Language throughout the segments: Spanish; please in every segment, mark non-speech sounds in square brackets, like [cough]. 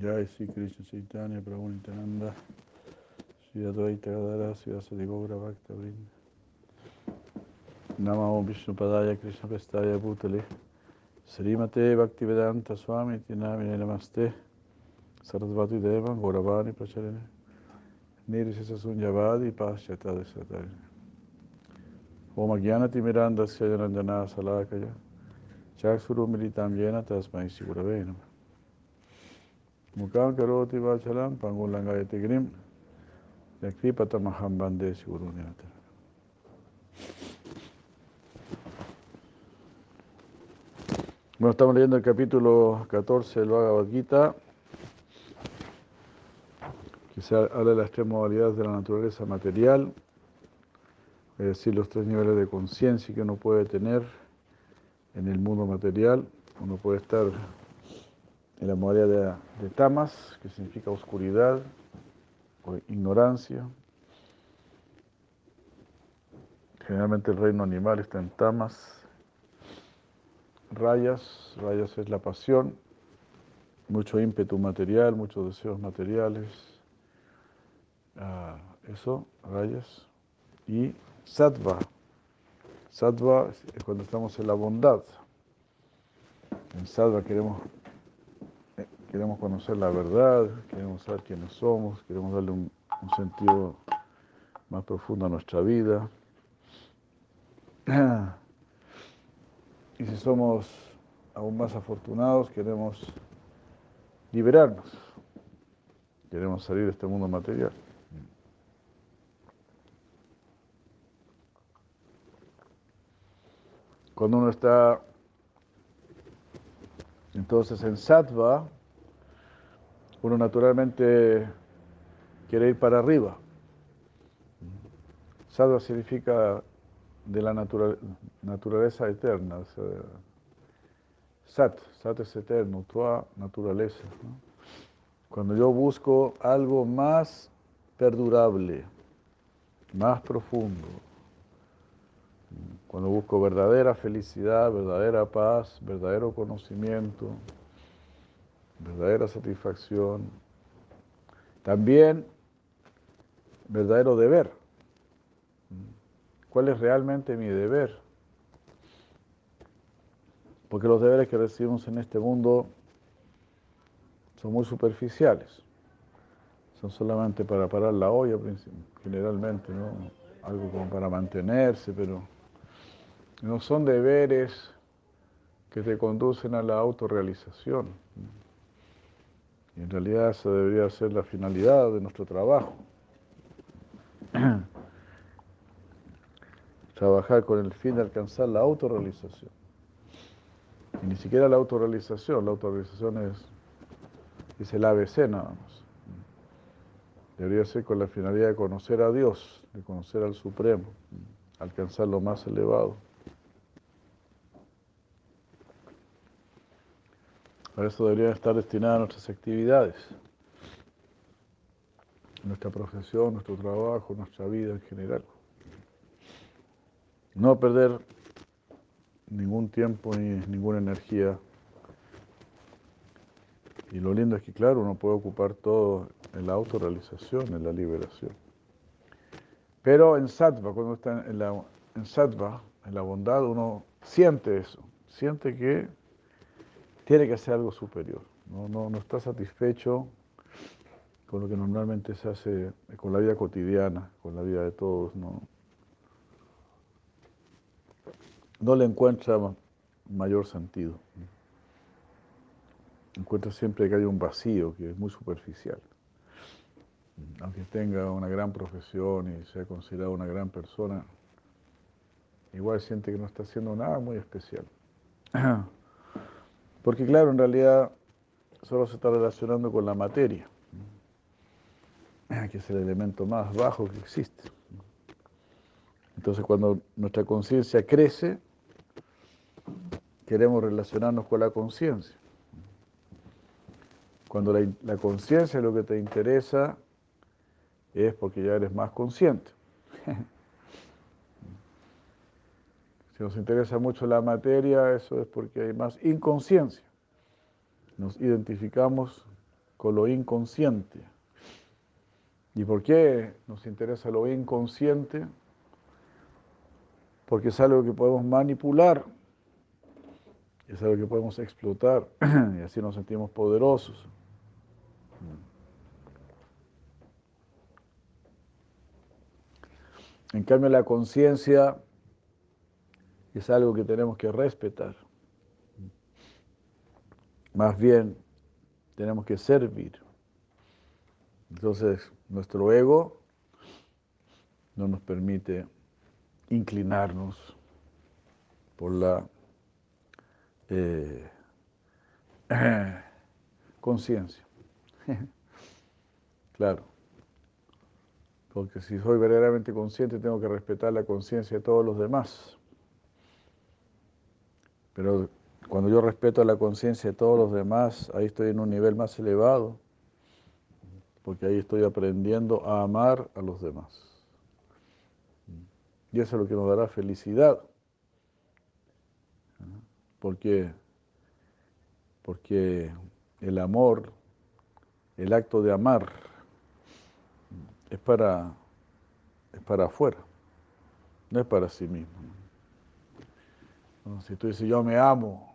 Jai Sri Krishna Chaitanya Prabhu Nityananda Sri Advaita Gadara Sri Asadi Gaura Bhakta Vrinda. Namo Vishnu Padaya Krishna Pestaya Bhutale. Srimate Bhaktivedanta Swami Tinamine Namaste. Sarasvati Deva Gauravani Pracharine. Nirishesa Sunyavadi Paschata Desatari Om Agyanati Miranda Syajanandana Salakaya. Chakshuru Militam Yena Tasmai Sigurave Namah Mukam karoti vachalam pangulangayate grim yakripata maham bande siguruniyata. Bueno, estamos leyendo el capítulo 14 del Bhagavad Gita, que habla de las tres modalidades de la naturaleza material, es decir, los tres niveles de conciencia que uno puede tener en el mundo material. Uno puede estar en la de, de, tamas, que significa oscuridad o ignorancia. Generalmente el reino animal está en tamas. Rayas, rayas es la pasión, mucho ímpetu material, muchos deseos materiales. Ah, eso, rayas. Y sattva. Sattva es cuando estamos en la bondad. En sattva queremos queremos conocer la verdad, queremos saber quiénes somos, queremos darle un, sentido más profundo a nuestra vida. [clears throat] Y si somos aún más afortunados, queremos liberarnos, queremos salir de este mundo material. Cuando uno está entonces en sattva, uno naturalmente quiere ir para arriba. Sattva significa de la natural, naturaleza eterna. Sat, sat es eterno, tua naturaleza. Cuando yo busco algo más perdurable, más profundo, cuando busco verdadera felicidad, verdadera paz, verdadero conocimiento, verdadera satisfacción, también verdadero deber. ¿Cuál es realmente mi deber? Porque los deberes que recibimos en este mundo son muy superficiales. Son solamente para parar la olla, generalmente, ¿no? Algo como para mantenerse, pero no son deberes que te conducen a la autorrealización. Y en realidad esa debería ser la finalidad de nuestro trabajo. [clears throat] Trabajar con el fin de alcanzar la autorrealización. Y ni siquiera la autorrealización, la autorrealización es, el ABC nada más. Debería ser con la finalidad de conocer a Dios, de conocer al Supremo, alcanzar lo más elevado. Para eso deberían estar destinadas nuestras actividades, nuestra profesión, nuestro trabajo, nuestra vida en general. No perder ningún tiempo ni ninguna energía. Y lo lindo es que, claro, uno puede ocupar todo en la autorrealización, en la liberación. Pero en sattva, cuando está en, la, en sattva, en la bondad, uno siente eso, siente que tiene que hacer algo superior. No, no, no está satisfecho con lo que normalmente se hace con la vida cotidiana, con la vida de todos. No, no le encuentra mayor sentido. Encuentra siempre que hay un vacío que es muy superficial. Aunque tenga una gran profesión y sea considerado una gran persona, igual siente que no está haciendo nada muy especial. [clears throat] Porque claro, en realidad solo se está relacionando con la materia, que es el elemento más bajo que existe. Entonces cuando nuestra conciencia crece, queremos relacionarnos con la conciencia. Cuando la, la conciencia lo que te interesa, es porque ya eres más consciente. [laughs] Si nos interesa mucho la materia, eso es porque hay más inconsciencia. Nos identificamos con lo inconsciente. ¿Y por qué nos interesa lo inconsciente? Porque es algo que podemos manipular, es algo que podemos explotar [clears throat] y así nos sentimos poderosos. En cambio, la conciencia es algo que tenemos que respetar. Más bien, tenemos que servir. Entonces, nuestro ego no nos permite inclinarnos por la eh, [clears throat] conciencia. [laughs] claro. Porque si soy verdaderamente consciente, tengo que respetar la conciencia de todos los demás. Pero cuando yo respeto la conciencia de todos los demás, ahí estoy en un nivel más elevado, porque ahí estoy aprendiendo a amar a los demás. Y eso es lo que nos dará felicidad. Porque, porque el amor, el acto de amar, es para, es para afuera, no es para sí mismo. Si tú dices yo me amo,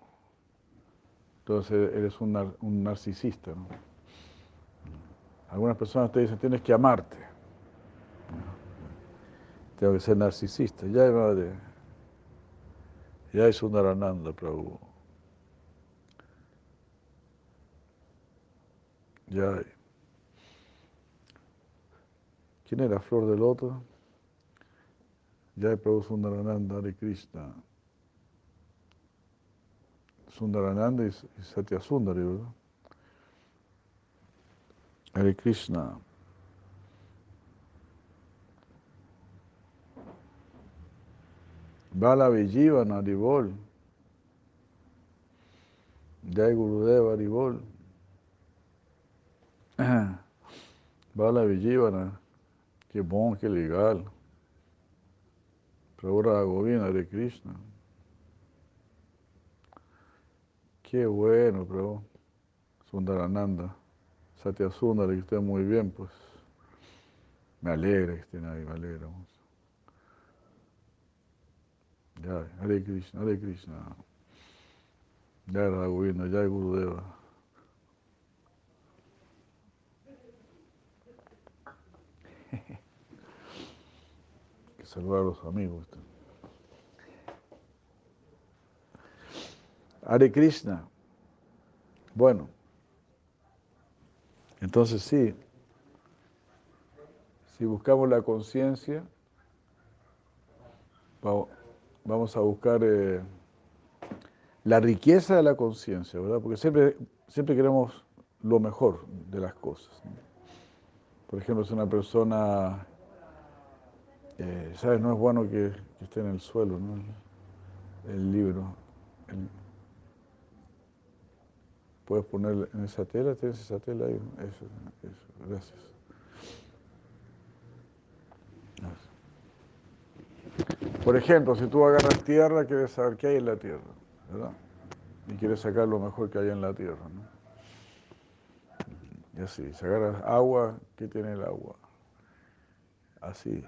entonces eres un, narcisista. Algunas personas te dicen tienes que amarte. Tengo que ser narcisista. Ya, madre. Ya es un Arananda, Prabhu. Ya. ¿Quién era Flor del Loto? Ya Prabhu Sundarananda de Krishna. Sundarananda y, Satya Sundari, ¿verdad? Hare Krishna. Bala Vijivana Haribol. Jai Gurudeva Haribol. [clears throat] Bala Vijivana. Qué bom, qué legal. Prabhupada Govinda de Krishna. Qué bueno, pero Sundarananda, Satya Sundar, que estén muy bien, pues me alegra que estén ahí, me alegra. Ya, Hare Krishna, Hare Krishna. Ya Govinda, ya Gurudeva. [laughs] que saludar a los amigos. Hare Krishna. Bueno, entonces sí, si buscamos la conciencia, vamos a buscar eh, la riqueza de la conciencia, ¿verdad? Porque siempre, siempre queremos lo mejor de las cosas. Por ejemplo, si una persona, eh, ¿sabes? No es bueno que, esté en el suelo, ¿no? El, libro. Puedes poner en esa tela, tienes esa tela ahí. Eso, eso, gracias. Por ejemplo, si tú agarras tierra, quieres saber qué hay en la tierra, ¿verdad? Y quieres sacar lo mejor que hay en la tierra, ¿no? Y así, si agarras agua, ¿qué tiene el agua? Así.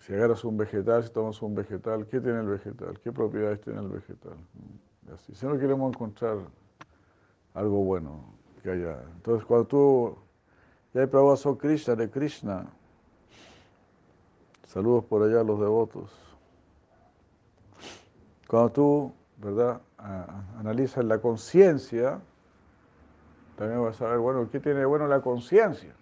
Si agarras un vegetal, si tomas un vegetal, ¿qué tiene el vegetal? ¿Qué propiedades tiene el vegetal? Si no queremos encontrar algo bueno que haya. Entonces, cuando tú, ya hay Prabhupada Krishna, de Krishna, saludos por allá a los devotos. Cuando tú, ¿verdad?, analizas la conciencia, también vas a ver, bueno, ¿qué tiene bueno la conciencia?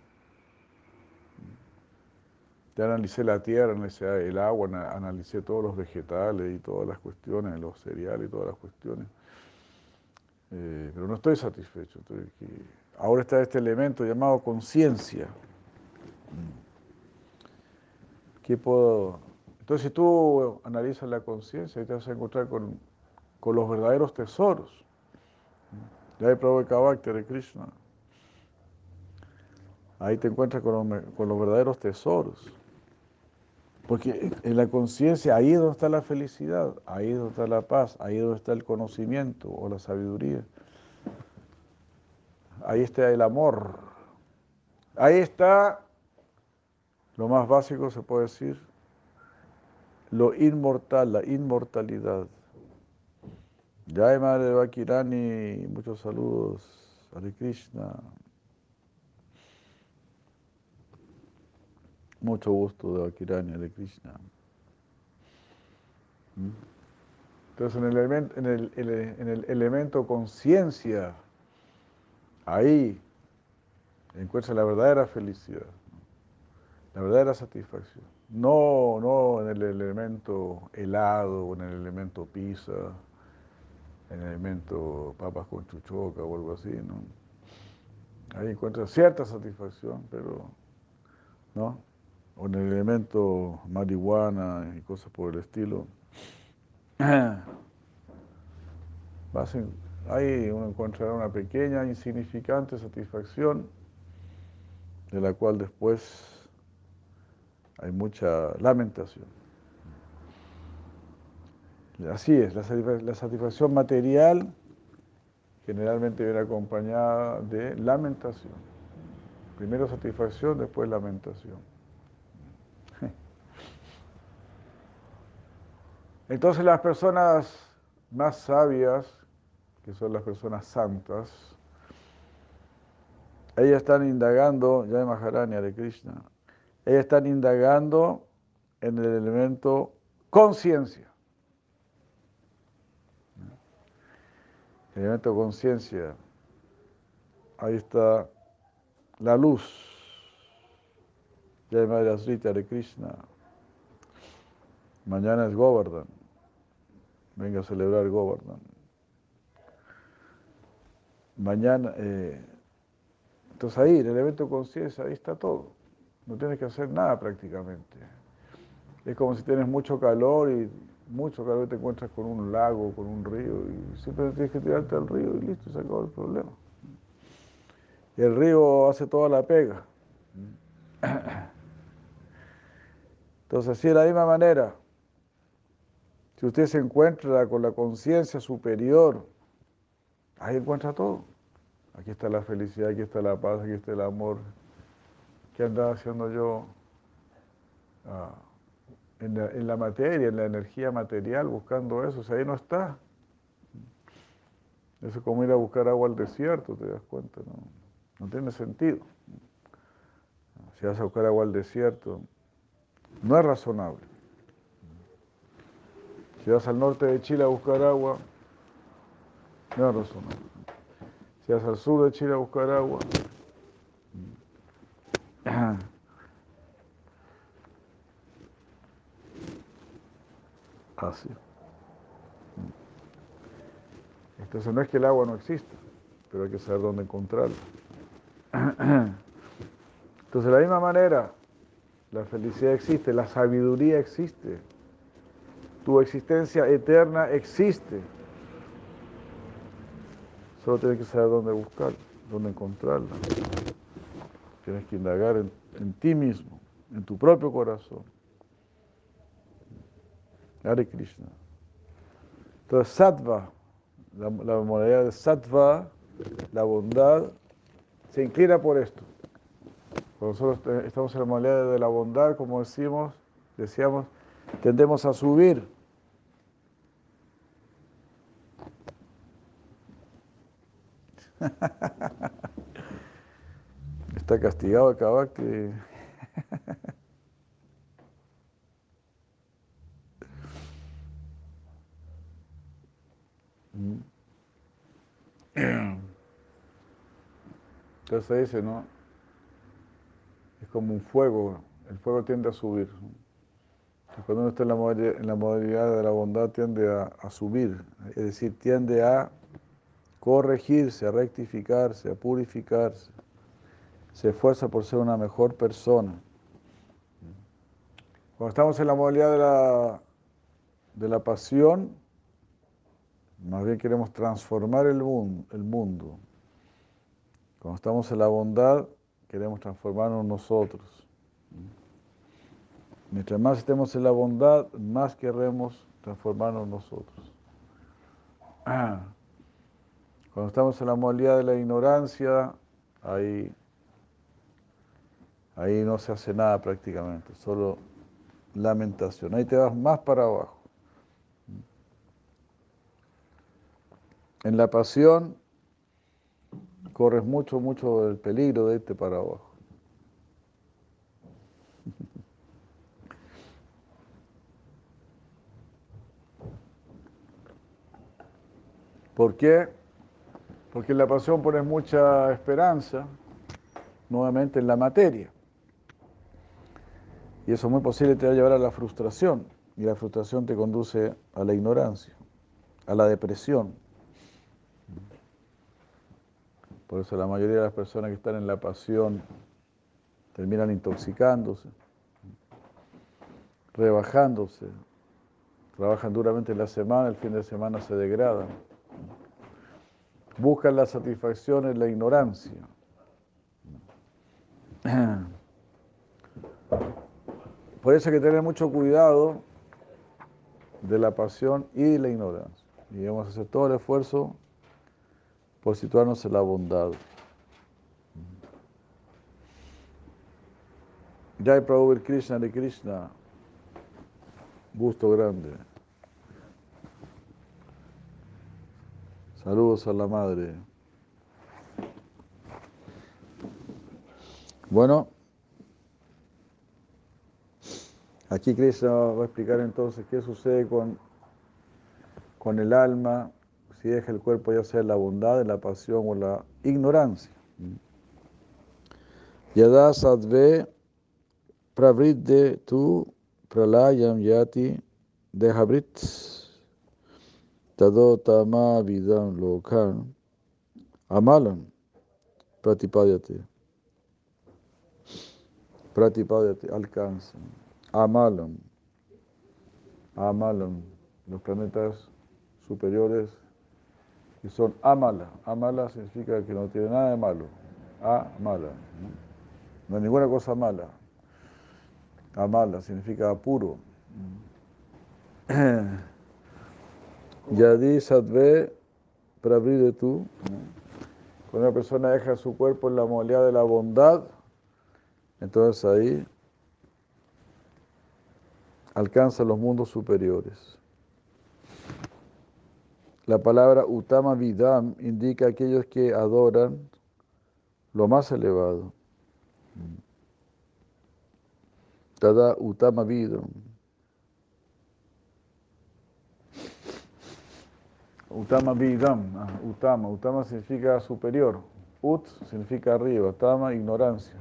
Ya analicé la tierra, analicé el agua, analicé todos los vegetales y todas las cuestiones, los cereales y todas las cuestiones. Eh, pero no estoy satisfecho. ahora está este elemento llamado conciencia. ¿Qué puedo? Entonces, si tú analizas la conciencia, te vas a encontrar con, los verdaderos tesoros. Ya hay Prabhupada de Krishna. Ahí te encuentras con los verdaderos tesoros. Porque en la conciencia, ahí es donde está la felicidad, ahí es donde está la paz, ahí es donde está el conocimiento o la sabiduría. ahí está el amor. Ahí está lo más básico, se puede decir, lo inmortal, la inmortalidad. Jai Madre Vakirani, muchos saludos. Hare Krishna. Mucho gusto de Vakirani, Hare Krishna. ¿Mm? Entonces, en el, elemento, en el, en el elemento conciencia, ahí encuentra la verdadera felicidad, la verdadera satisfacción. No, no en el elemento helado en el elemento pizza, en el elemento papas con chuchoca o algo así, ¿no? Ahí encuentra cierta satisfacción, pero, ¿no? O en el elemento marihuana y cosas por el estilo. [clears throat] ahí uno encontrará una pequeña, insignificante satisfacción, de la cual después hay mucha lamentación. Así es, la satisfacción material generalmente viene acompañada de lamentación. Primero satisfacción, después lamentación. Entonces las personas más sabias, que son las personas santas, ellas están indagando, ya Maharani de Krishna, ellas están indagando en el elemento conciencia. elemento conciencia, ahí está la luz. Ya Madre de Krishna. Mañana es Govardhan. Venga a celebrar Govardhan. Mañana, eh, entonces ahí, el elemento conciencia, ahí está todo. No tienes que hacer nada prácticamente. Es como si tienes mucho calor y mucho calor te encuentras con un lago, con un río, y simplemente tienes que tirarte al río y listo, se acabó el problema. El río hace toda la pega. [clears throat] Entonces, así de la misma manera, si usted se encuentra con la conciencia superior, ahí encuentra todo. Aquí está la felicidad, aquí está la paz, aquí está el amor. ¿Qué andaba haciendo yo? Ah, en la, materia, en la energía material, buscando eso. Ahí no está. Eso es como ir a buscar agua al desierto, te das cuenta, ¿no? No tiene sentido. Si vas a buscar agua al desierto, no es razonable. Si vas al norte de Chile a buscar agua, no es razonable. Si vas al sur de Chile a buscar agua, [clears throat] Así. Entonces no es que el agua no exista, pero hay que saber dónde encontrarla. [clears throat] Entonces de la misma manera, la felicidad existe, la sabiduría existe, tu existencia eterna existe. Solo tienes que saber dónde buscarla, dónde encontrarla. Tienes que indagar en, ti mismo, en tu propio corazón. Hare Krishna. Entonces, sattva, la, la modalidad de sattva, la bondad, se inclina por esto. Cuando nosotros estamos en la modalidad de la bondad, como decimos, decíamos, tendemos a subir. [laughs] Está castigado acá que Entonces dice, ¿no? Es como un fuego, el fuego tiende a subir. Cuando uno está en la, modalidad, de la bondad tiende a, subir, es decir, tiende a corregirse, a rectificarse, a purificarse. Se esfuerza por ser una mejor persona. Cuando estamos en la modalidad de la, de la pasión, más bien queremos transformar el mundo. Cuando estamos en la bondad, queremos transformarnos nosotros. Mientras más estemos en la bondad, más queremos transformarnos nosotros. [clears throat] Cuando estamos en la modalidad de la ignorancia, ahí, ahí no se hace nada prácticamente, solo lamentación. Ahí te vas más para abajo. En la pasión corres mucho, mucho el peligro de irte para abajo. [laughs] ¿Por qué? Porque en la pasión pones mucha esperanza, nuevamente en la materia. Y eso es muy posible te va a llevar a la frustración. Y la frustración te conduce a la ignorancia, a la depresión. Por eso la mayoría de las personas que están en la pasión terminan intoxicándose, rebajándose, trabajan duramente en la semana, el fin de semana se degradan buscan la satisfacción en la ignorancia. Por eso hay que tener mucho cuidado de la pasión y de la ignorancia. Y debemos hacer todo el esfuerzo por situarnos en la bondad. Jai Prabhu Krishna de Krishna, gusto grande. Saludos a la madre. Bueno, aquí Krishna va a explicar entonces qué sucede con, con el alma si deja el cuerpo ya sea la bondad, la pasión o la ignorancia. Yada sadve pravridde tu pralayam yati dehabrit tadotama vidam lokan amalam pratipadyate. Pratipadyate, alcanza. Amalam. Amalam. Los planetas superiores que son amala. Amala significa que no tiene nada de malo. Amala. No hay ninguna cosa mala. Amala significa puro. [clears throat] Yadi Sadve de tú. Cuando una persona deja su cuerpo en la modalidad de la bondad, entonces ahí alcanza los mundos superiores. La palabra Utama Vidam indica aquellos que adoran lo más elevado. Tada Utama Vidam. Utama Vidam, ah, Utama, Utama significa superior, Ut significa arriba, Tama ignorancia.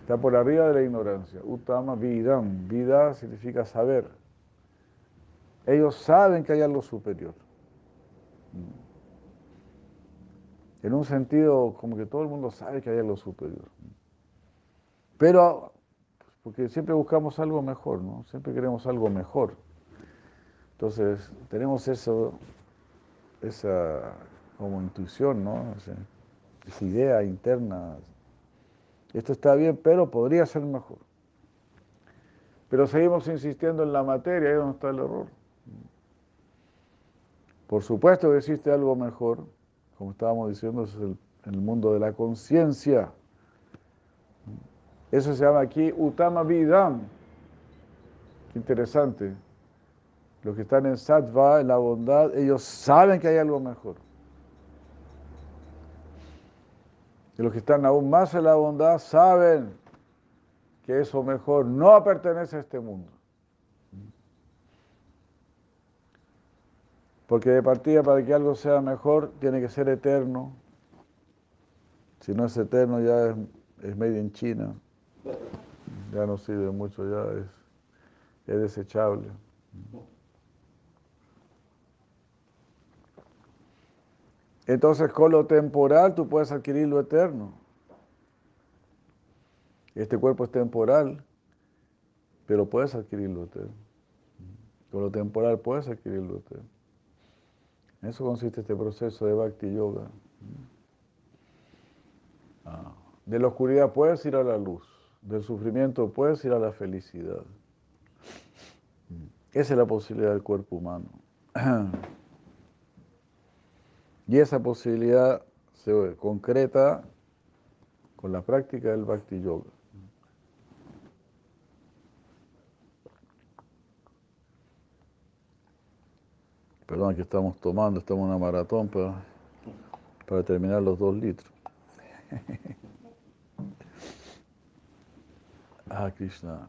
Está por arriba de la ignorancia. Utama Vidam, vida significa saber. Ellos saben que hay algo superior. En un sentido, como que todo el mundo sabe que hay algo superior. Pero, porque siempre buscamos algo mejor, ¿no? Siempre queremos algo mejor. Entonces, tenemos eso, esa como intuición, ¿no? esa idea interna. Esto está bien, pero podría ser mejor. Pero seguimos insistiendo en la materia, ahí es donde está el error. Por supuesto que existe algo mejor, como estábamos diciendo, es el, el mundo de la conciencia. Eso se llama aquí Utama Vidam. Interesante. Los que están en sattva, en la bondad, ellos saben que hay algo mejor. Y los que están aún más en la bondad saben que eso mejor no pertenece a este mundo. Porque de partida para que algo sea mejor tiene que ser eterno. Si no es eterno ya es, made in China. Ya no sirve mucho, ya es, es desechable. Entonces con lo temporal tú puedes adquirir lo eterno. Este cuerpo es temporal, pero puedes adquirir lo eterno. Con lo temporal puedes adquirir lo eterno. En eso consiste este proceso de Bhakti Yoga. Ah, de la oscuridad puedes ir a la luz, del sufrimiento puedes ir a la felicidad. Esa es la posibilidad del cuerpo humano. [clears throat] Y esa posibilidad se concreta con la práctica del Bhakti Yoga. Perdón, que estamos tomando, estamos en una maratón para, para terminar los dos litros. [laughs] ah, Krishna.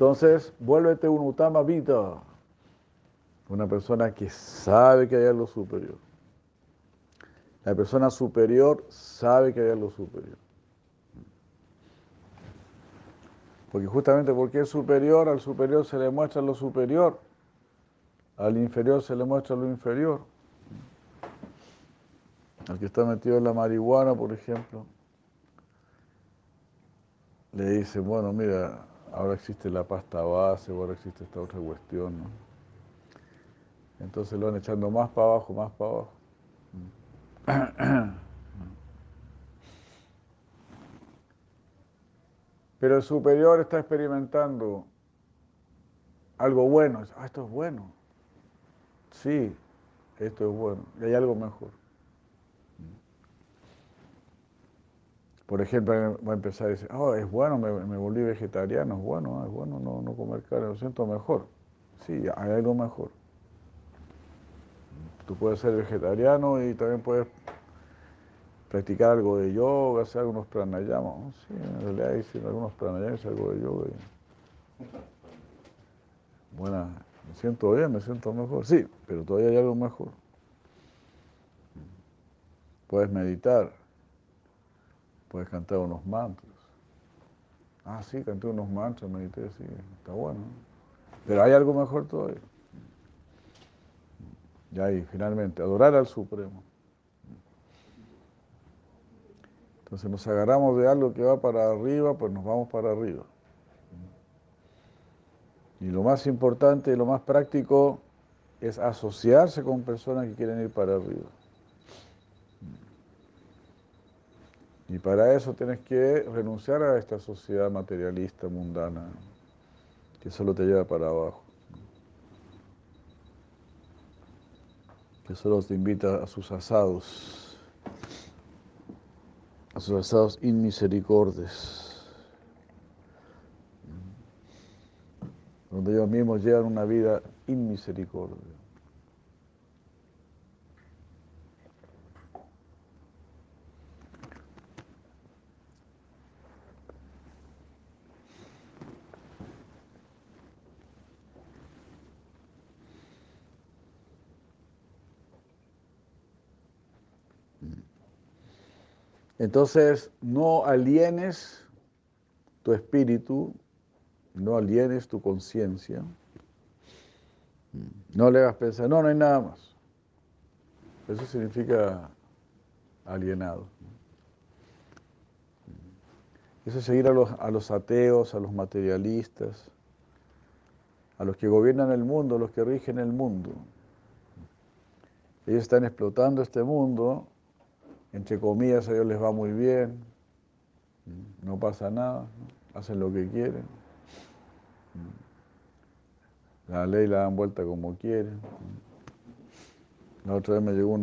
Entonces, vuélvete un Utama Vita, una persona que sabe que hay algo superior. La persona superior sabe que hay algo superior. Porque justamente porque es superior, al superior se le muestra lo superior, al inferior se le muestra lo inferior. Al que está metido en la marihuana, por ejemplo, le dice, bueno, mira, ahora existe la pasta base, ahora existe esta otra cuestión, ¿no? Entonces lo van echando más para abajo, más para abajo. Pero el superior está experimentando algo bueno. Ah, esto es bueno. Sí, esto es bueno. Y hay algo mejor. Por ejemplo, va a empezar a decir, oh, es bueno, me, volví vegetariano, es bueno, es bueno no, no comer carne, lo siento mejor. Sí, hay algo mejor. Tú puedes ser vegetariano y también puedes practicar algo de yoga, hacer algunos pranayamas. Sí, en realidad hice algunos pranayamas, algo de yoga. Bueno, me siento bien, me siento mejor. Sí, pero todavía hay algo mejor. Puedes meditar Puedes cantar unos mantras. Ah, sí, canté unos mantras, medité, sí, está bueno. Pero hay algo mejor todavía. Y ahí, finalmente, adorar al Supremo. Entonces nos agarramos de algo que va para arriba, pues nos vamos para arriba. Y lo más importante y lo más práctico es asociarse con personas que quieren ir para arriba. Y para eso tienes que renunciar a esta sociedad materialista, mundana, que solo te lleva para abajo. Que solo te invita a sus asados, a sus asados inmisericordes, donde ellos mismos llevan una vida inmisericordia. Entonces, no alienes tu espíritu, no alienes tu conciencia. No le hagas pensar, no, no hay nada más. Eso significa alienado. Eso es seguir a los, a los ateos, a los materialistas, a los que gobiernan el mundo, a los que rigen el mundo. Ellos están explotando este mundo entre comillas, a ellos les va muy bien, no pasa nada, hacen lo que quieren. La ley la dan vuelta como quieren. La otra vez me llegó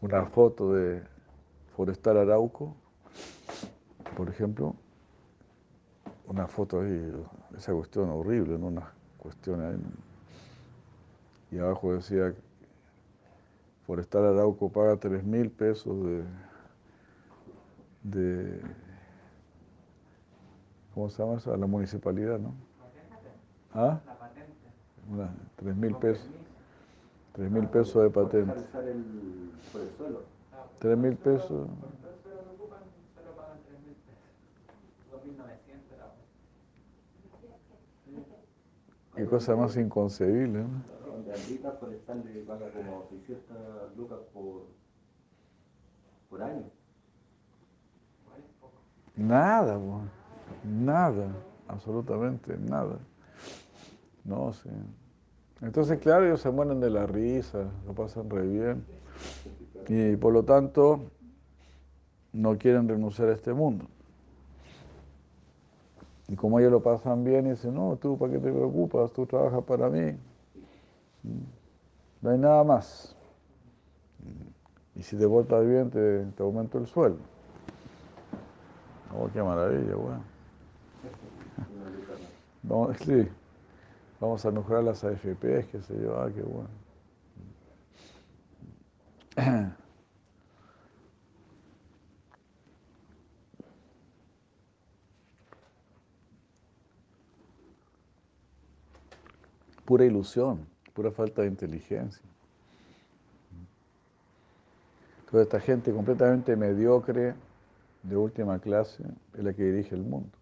una foto de Forestal Arauco, por ejemplo, una foto ahí, esa cuestión horrible, una cuestión ahí. Y abajo decía Forestal Arauco paga 3 mil pesos de, de, ¿cómo se llama eso? A la municipalidad, ¿no? ¿Ah? La patente. Una, 3 mil pesos. 3 mil pesos de patente. Suelo. 3 mil pesos. Qué cosa más inconcebible, ¿no? De por Forestal le paga como 600 lucas por, por año. Nada, nada, absolutamente nada. No sé. Entonces, claro, ellos se mueren de la risa, lo pasan re bien. Y por lo tanto, no quieren renunciar a este mundo. Y como ellos lo pasan bien, dicen, no, tú, ¿para qué te preocupas? Tú trabajas para mí. No hay nada más. Y si te portas bien, te, te aumento el sueldo. Oh, qué maravilla, bueno. [laughs] Vamos, sí, vamos a mejorar las AFPs, qué sé yo, ah, qué bueno. [clears throat] Pura ilusión, pura falta de inteligencia. Toda esta gente completamente mediocre, de última clase, es la que dirige el mundo.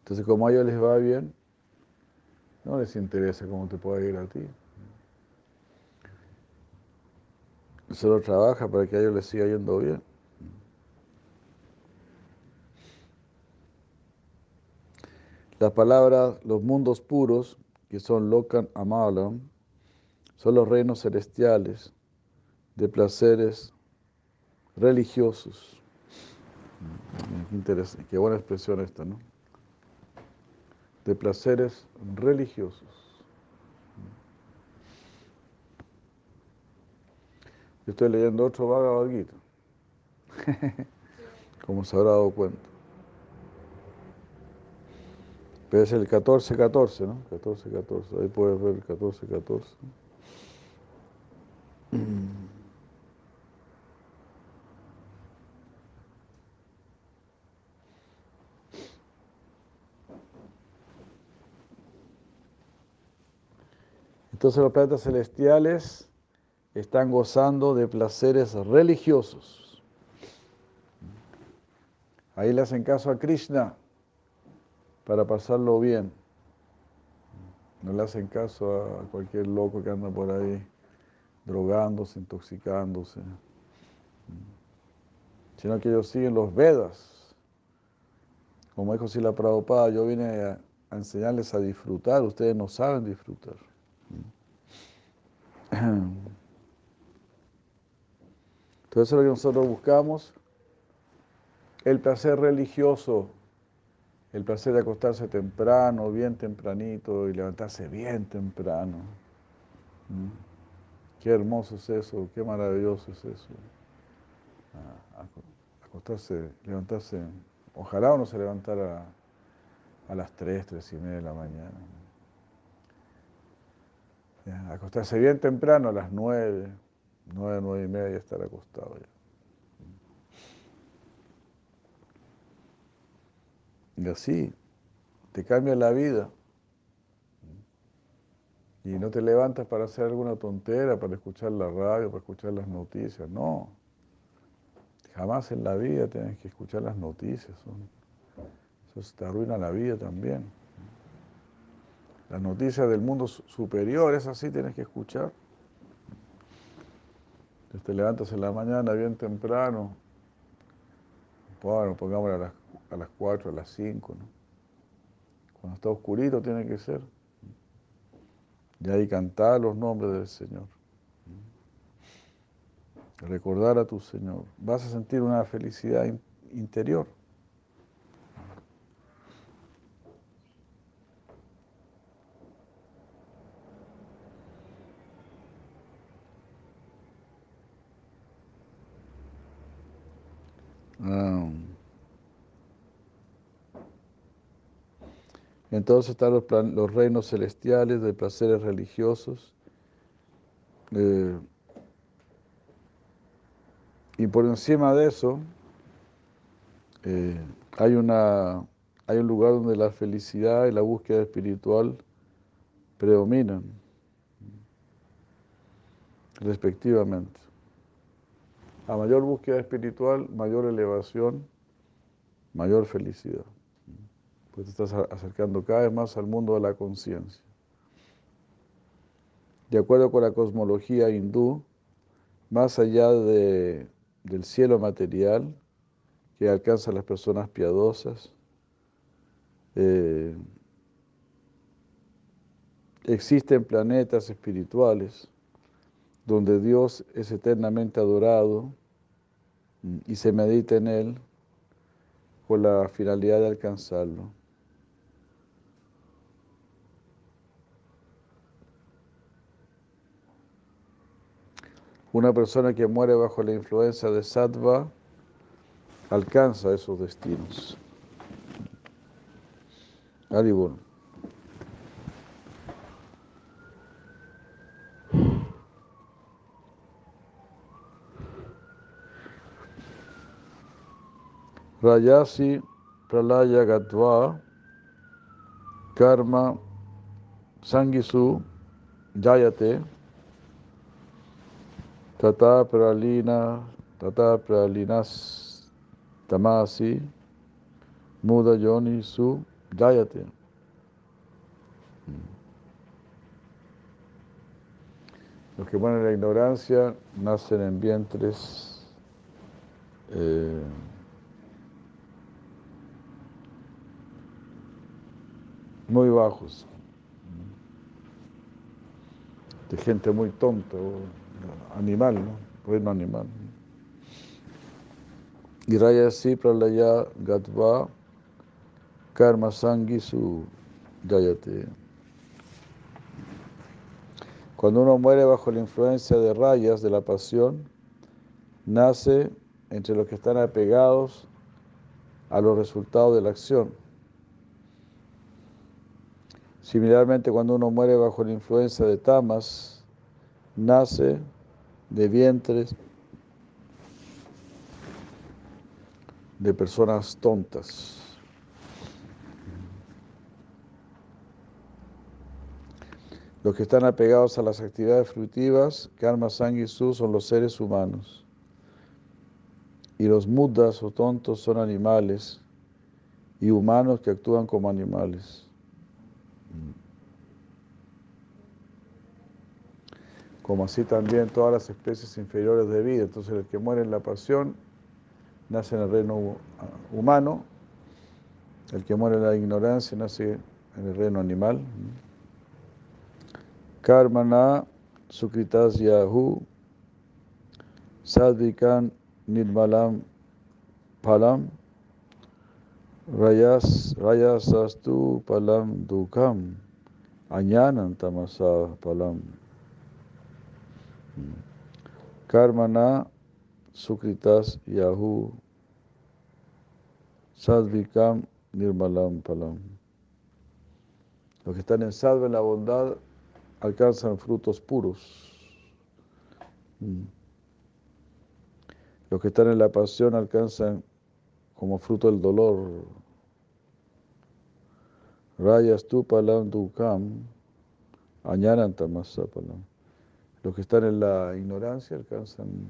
Entonces, como a ellos les va bien, no les interesa cómo te puede ir a ti. Solo trabaja para que a ellos les siga yendo bien. Las palabras, los mundos puros, que son Lokan Amalam, son los reinos celestiales de placeres religiosos. Qué interesante, qué buena expresión esta, ¿no? De placeres religiosos. Yo estoy leyendo otro Bhagavad Gita, [laughs] como se habrá dado cuenta. Pero es el 14-14, ¿no? 14-14, ahí puedes ver el 14-14. Entonces los planetas celestiales están gozando de placeres religiosos. Ahí le hacen caso a Krishna para pasarlo bien. No le hacen caso a cualquier loco que anda por ahí drogándose, intoxicándose. Sino que ellos siguen los Vedas. Como dijo Sila Prabhupada, yo vine a, a enseñarles a disfrutar, ustedes no saben disfrutar. Entonces eso es lo que nosotros buscamos, el placer religioso, el placer de acostarse temprano, bien tempranito y levantarse bien temprano. Qué hermoso es eso, qué maravilloso es eso. Acostarse, levantarse, ojalá uno se levantara a las 3, 3 y media de la mañana. Acostarse bien temprano a las 9, 9, 9 y media estar acostado ya. Y así te cambia la vida. Y no te levantas para hacer alguna tontera, para escuchar la radio, para escuchar las noticias. No. Jamás en la vida tienes que escuchar las noticias. Eso te arruina la vida también. Las noticias del mundo superior, es así, tienes que escuchar. Entonces te levantas en la mañana bien temprano. Bueno, pongámosle a las, a las 4, a las 5, ¿no? Cuando está oscurito tiene que ser. Y ahí cantar los nombres del Señor. Recordar a tu Señor. Vas a sentir una felicidad interior. Entonces están los, los, reinos celestiales de placeres religiosos. Eh, y por encima de eso eh, hay, una, hay un lugar donde la felicidad y la búsqueda espiritual predominan, respectivamente. A mayor búsqueda espiritual, mayor elevación, mayor felicidad. Pues te estás acercando cada vez más al mundo de la conciencia. De acuerdo con la cosmología hindú, más allá de, del cielo material que alcanzan las personas piadosas, eh, existen planetas espirituales donde Dios es eternamente adorado y se medita en Él con la finalidad de alcanzarlo. Una persona que muere bajo la influencia de sattva alcanza esos destinos. Haribol. Rayasi Pralaya Gatva Karma Sangisu Jayate Tata Pralina Tata Pralinas Tamasi Muda Yoni Su Jayate. Los que ponen la ignorancia nacen en vientres eh, muy bajos, de gente muy tonta, animal, ¿no? Reino animal. Y Raya si pralaya gatva karma sangi su dayate. Cuando uno muere bajo la influencia de rayas de la pasión, nace entre los que están apegados a los resultados de la acción. Similarmente, cuando uno muere bajo la influencia de tamas, nace de vientres de personas tontas. Los que están apegados a las actividades fruitivas, karma, sangre y su, son los seres humanos. Y los mudas o tontos son animales y humanos que actúan como animales. Como así también todas las especies inferiores de vida. Entonces el que muere en la pasión nace en el reino humano, el que muere en la ignorancia nace en el reino animal. Karmana Sukritas Yahu Sadvikan Nirmalam Palam Rayas, rayasastu palam dukam, añanan tamasa palam. Karmana sukritas yahu, sadvikam nirmalam palam. Los que están en salva en la bondad alcanzan frutos puros. Los que están en la pasión alcanzan como fruto del dolor. Rayas tu palam dukam, añanan palam. Los que están en la ignorancia alcanzan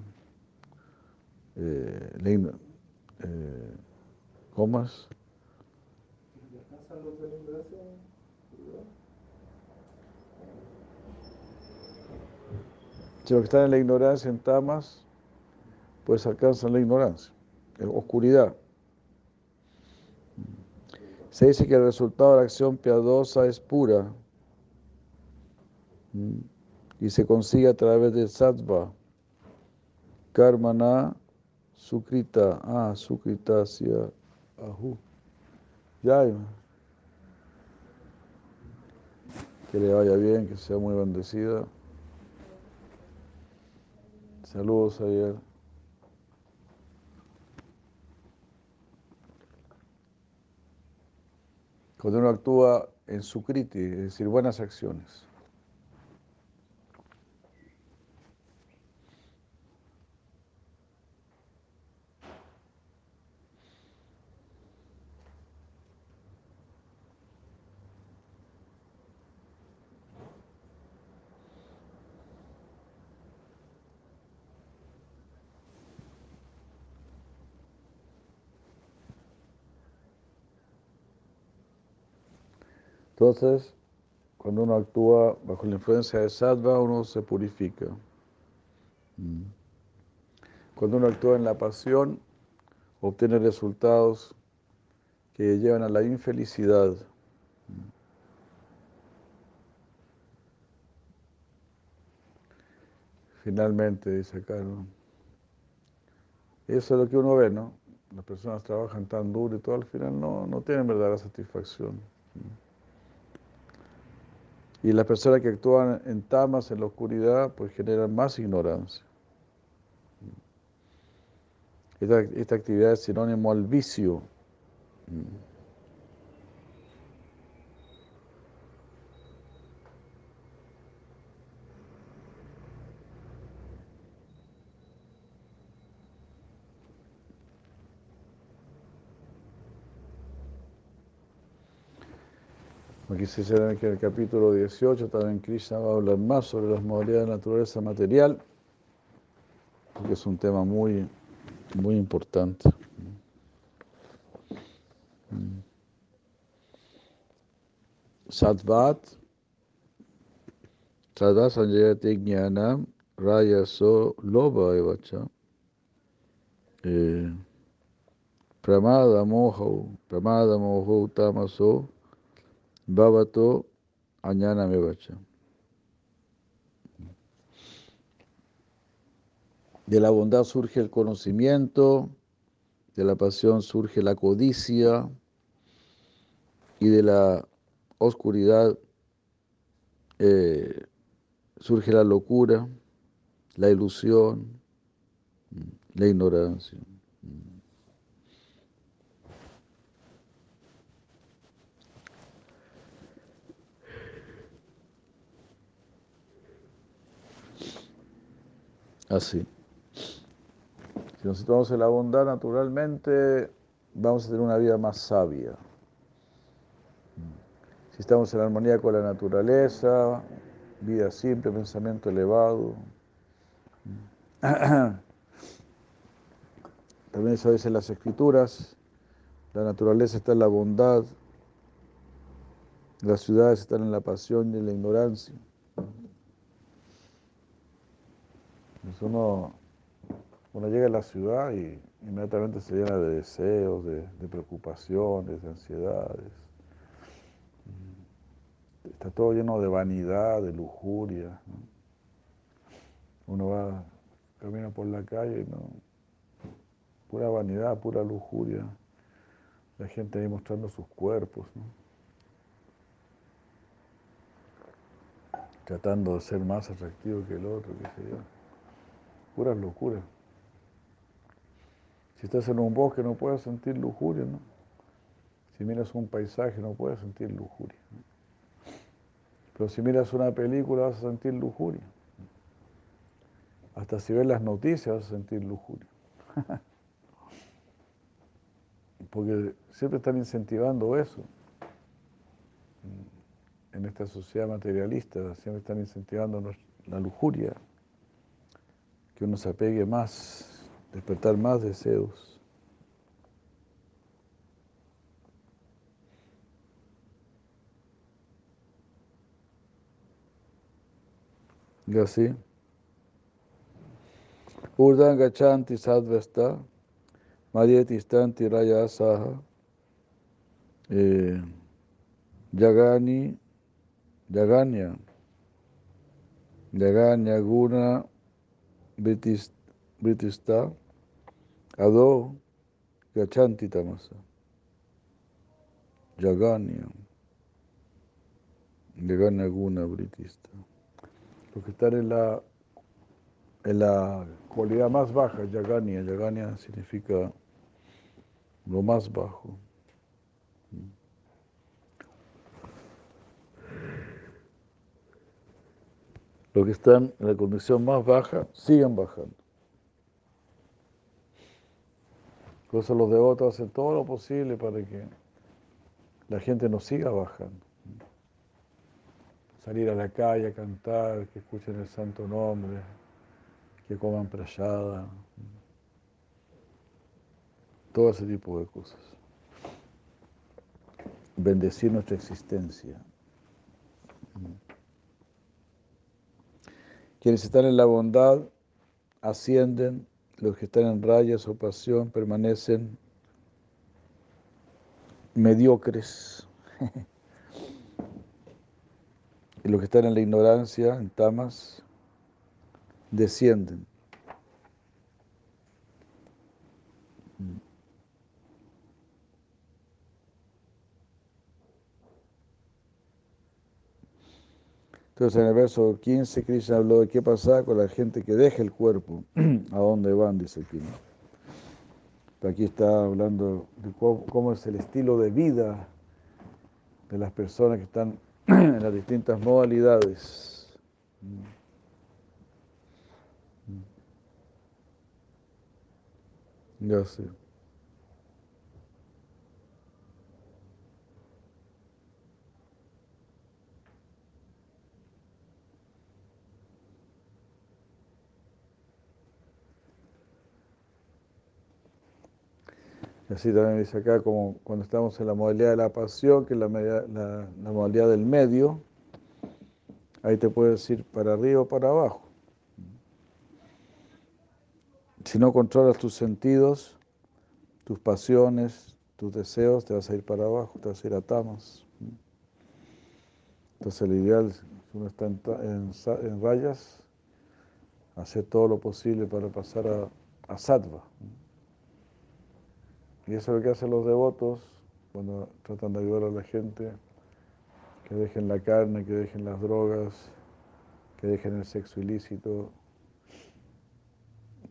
eh, la eh, ¿Comas? Si los que están en la ignorancia, en tamas, pues alcanzan la ignorancia, oscuridad. Se dice que el resultado de la acción piadosa es pura y se consigue a través de sattva, karmana, sukrita, ah, sukritasya, ahu. Ya, que le vaya bien, que sea muy bendecida. Saludos ayer. Cuando uno actúa en su es decir, buenas acciones. Entonces, cuando uno actúa bajo la influencia de sattva, uno se purifica. Mm. Cuando uno actúa en la pasión, obtiene resultados que llevan a la infelicidad. Mm. Finalmente, dice Carlos, eso es lo que uno ve, ¿no? Las personas trabajan tan duro y todo, al final no, no tienen verdadera satisfacción. Mm. Y las personas que actúan en tamas, en la oscuridad, pues generan más ignorancia. Esta, esta actividad es sinónimo al vicio. Aquí se dice que en el capítulo 18 también Krishna va a hablar más sobre las modalidades de naturaleza material, porque es un tema muy, muy importante. Sadvat, Sadvat Sanjayati Jnanam, Rayaso Loba Evacha, eh, Pramada Moho, Pramada Moho Tamaso, Bhavato Añana Mevacha. De la bondad surge el conocimiento, de la pasión surge la codicia y de la oscuridad eh, surge la locura, la ilusión, la ignorancia. Así. Si nos situamos en la bondad, naturalmente vamos a tener una vida más sabia. Si estamos en armonía con la naturaleza, vida simple, pensamiento elevado. [clears throat] También eso dice en las escrituras, la naturaleza está en la bondad, las ciudades están en la pasión y en la ignorancia. Uno, uno llega a la ciudad y inmediatamente se llena de deseos, de, preocupaciones, de ansiedades. Está todo lleno de vanidad, de lujuria. Uno va, camina por la calle y no, pura vanidad, pura lujuria. La gente ahí mostrando sus cuerpos, tratando de ser más atractivo que el otro, qué sé yo puras locuras. Si estás en un bosque no puedes sentir lujuria, ¿no? Si miras un paisaje no puedes sentir lujuria. Pero si miras una película vas a sentir lujuria. Hasta si ves las noticias vas a sentir lujuria. [laughs] Porque siempre están incentivando eso. En esta sociedad materialista siempre están incentivando la lujuria que uno se apegue más, despertar más deseos. Y así. Urdan gachanti sadvesta, Marieti stanti raya saha, eh, Yagani, Yaganya, Yaganya guna Britista Ado Gachanti Tamasa Yaganya Yaganya Guna Britista Los que están en la en la cualidad más baja, Yaganya. Yaganya significa lo más bajo. Los que están en la condición más baja siguen bajando. Por los devotos hacen todo lo posible para que la gente no siga bajando. Salir a la calle a cantar, que escuchen el santo nombre, que coman prayada, todo ese tipo de cosas. Bendecir nuestra existencia. Quienes están en la bondad ascienden, los que están en rayas o pasión permanecen mediocres. [laughs] y los que están en la ignorancia, en tamas, descienden. Entonces en el verso 15 Krishna habló de qué pasa con la gente que deja el cuerpo, [clears throat] a dónde van, dice aquí. Aquí está hablando de cómo, es el estilo de vida de las personas que están [clears throat] en las distintas modalidades. Ya sé. Y así también dice acá, como cuando estamos en la modalidad de la pasión, que es la, modalidad del medio, ahí te puedes ir para arriba o para abajo. Si no controlas tus sentidos, tus pasiones, tus deseos, te vas a ir para abajo, te vas a ir a tamas. Entonces el ideal, si uno está en, rayas, hacer todo lo posible para pasar a, a sattva. Y eso es lo que hacen los devotos cuando tratan de ayudar a la gente, que dejen la carne, que dejen las drogas, que dejen el sexo ilícito,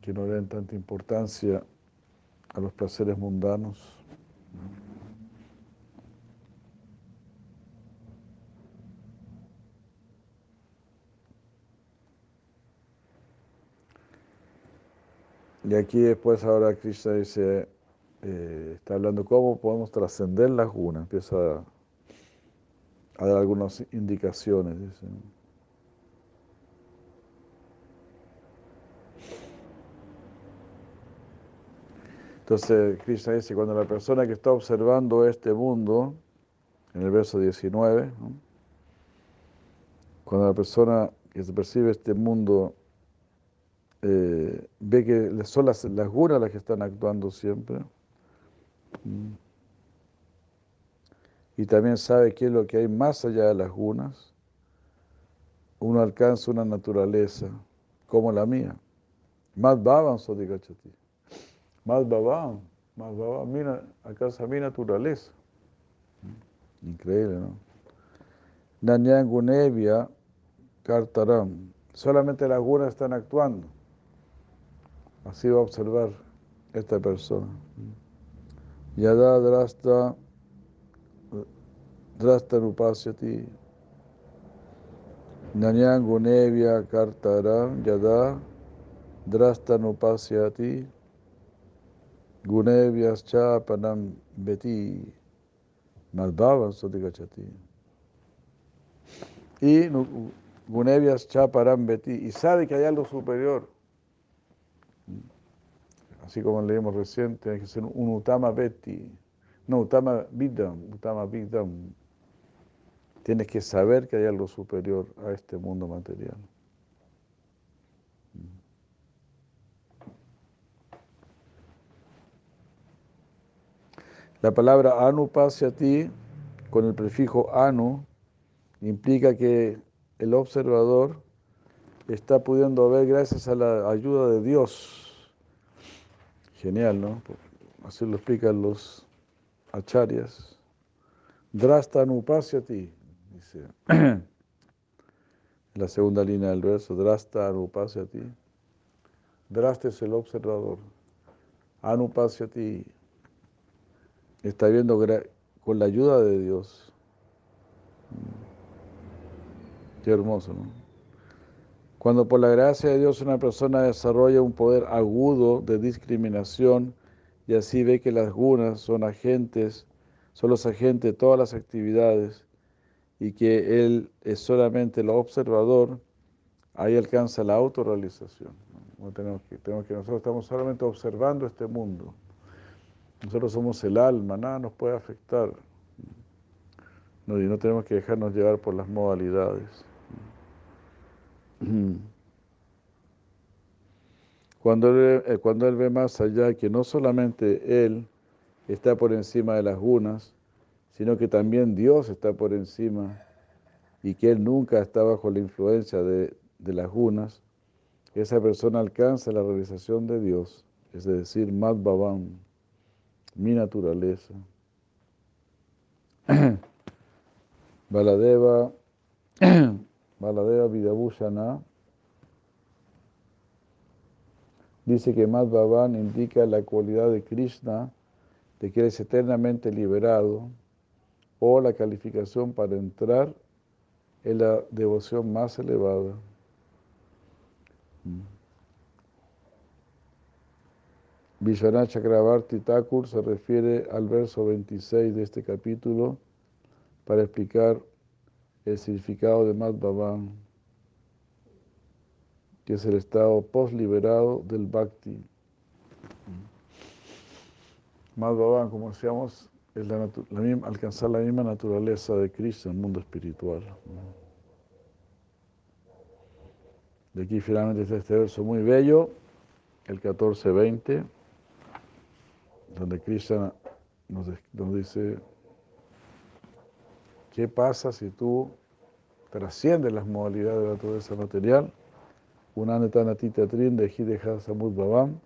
que no den tanta importancia a los placeres mundanos. Y aquí después ahora Krishna dice, eh, está hablando cómo podemos trascender las gunas, empieza a, dar algunas indicaciones. Entonces Krishna dice, cuando la persona que está observando este mundo, en el verso 19, cuando la persona que se percibe este mundo eh, ve que son las, las gunas las que están actuando siempre, y también sabe qué es lo que hay más allá de las gunas. Uno alcanza una naturaleza como la mía. Más baban sodigachati. Más baban, más baban, mira, alcanza mi naturaleza. Increíble, ¿no? Nanyan Gunevia Kartaram. Solamente las gunas están actuando. Así va a observar esta persona. Yada drasta drasta nupasyati Nanyang gunevya kartaram yada drasta nupasyati gunevyascha panam beti malbhavan sotigachati y gunevyascha param beti y sabe que hay algo superior Así como leemos recién, tiene que ser un Utama Beti, no Utama Vidam, Utama Vidam. Tienes que saber que hay algo superior a este mundo material. La palabra anupasyati, con el prefijo anu, implica que el observador está pudiendo ver gracias a la ayuda de Dios Genial, ¿no? Así lo explican los acharyas. Drasta ti, dice. [clears throat] la segunda línea del verso, Drasta ti. Drasta es el observador. ti. Está viendo con la ayuda de Dios. Qué hermoso, ¿no? Cuando por la gracia de Dios una persona desarrolla un poder agudo de discriminación y así ve que las gunas son agentes, son los agentes de todas las actividades y que él es solamente el observador, ahí alcanza la autorrealización. tenemos, que, tenemos que nosotros estamos solamente observando este mundo. Nosotros somos el alma, nada nos puede afectar. No, y no tenemos que dejarnos llevar por las modalidades. Cuando él, eh, cuando él ve más allá que no solamente él está por encima de las gunas, sino que también Dios está por encima y que él nunca está bajo la influencia de, las gunas, esa persona alcanza la realización de Dios, es decir, Mad Bhavan, mi naturaleza. [clears throat] Baladeva, [clears throat] Baladeva Vidabhushana dice que Mad Bhavan indica la cualidad de Krishna, de que eres eternamente liberado, o la calificación para entrar en la devoción más elevada. Vishwanath Chakravarti Thakur se refiere al verso 26 de este capítulo para explicar el significado de Madhvavan, que es el estado post-liberado del Bhakti. Madhvavan, como decíamos, es alcanzar la misma naturaleza de Cristo en el mundo espiritual. De aquí finalmente está este verso muy bello, el 14-20, donde Krishna nos, dice, ¿qué pasa si tú trasciendes las modalidades de la naturaleza material? Unanetanatita trin de Hideha Samud Bhavam,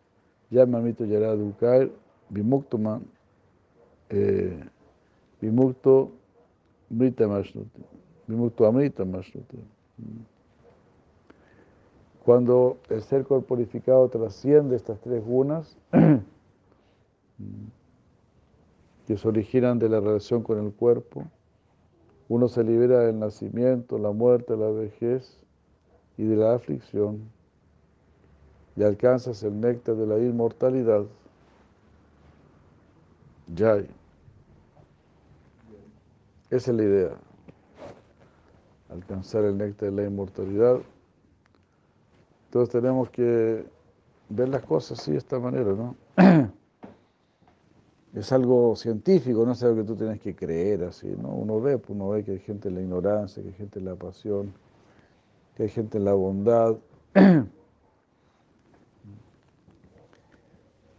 Yamamito Yaradu Vimuktuman, Vimukto Mrita Mashnuti, Vimukto Amrita Mashnuti. Cuando el ser corporificado trasciende estas tres gunas, [clears throat] que se originan de la relación con el cuerpo, uno se libera del nacimiento, la muerte, la vejez y de la aflicción y alcanzas el néctar de la inmortalidad. Yay. Esa es la idea. Alcanzar el néctar de la inmortalidad entonces tenemos que ver las cosas así de esta manera, ¿no? [clears throat] Es algo científico, no es algo que tú tienes que creer así, ¿no? Uno ve, pues, uno ve que hay gente en la ignorancia, que hay gente en la pasión, que hay gente en la bondad. [clears throat]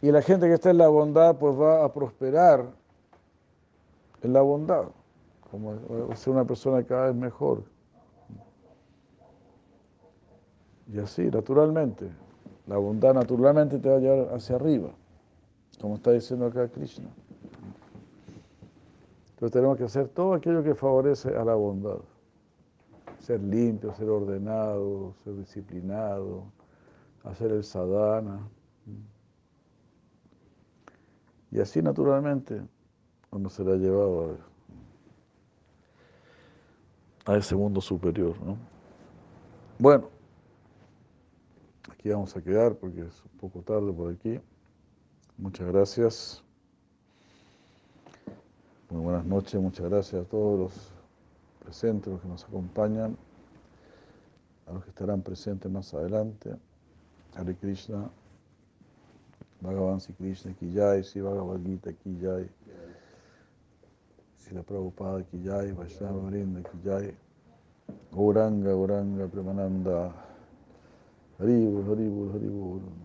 Y la gente que está en la bondad pues va a prosperar en la bondad, como ser una persona cada vez mejor. Y así, naturalmente, la bondad naturalmente te va a llevar hacia arriba, como está diciendo acá Krishna. Entonces tenemos que hacer todo aquello que favorece a la bondad. Ser limpio, ser ordenado, ser disciplinado, hacer el sadhana. Y así naturalmente uno será llevado a, a ese mundo superior. ¿no? Bueno. Aquí vamos a quedar porque es un poco tarde por aquí. Muchas gracias. Muy buenas noches, muchas gracias a todos los presentes, los que nos acompañan, a los que estarán presentes más adelante. Hare Krishna, Bhagavan Sri Krishna Kijay, Sri Bhagavad Gita Prabhupada Kijay, Vaishnava Vrinda Kijay, Gauranga, Gauranga, Premananda, Haribur, Haribur, Haribur.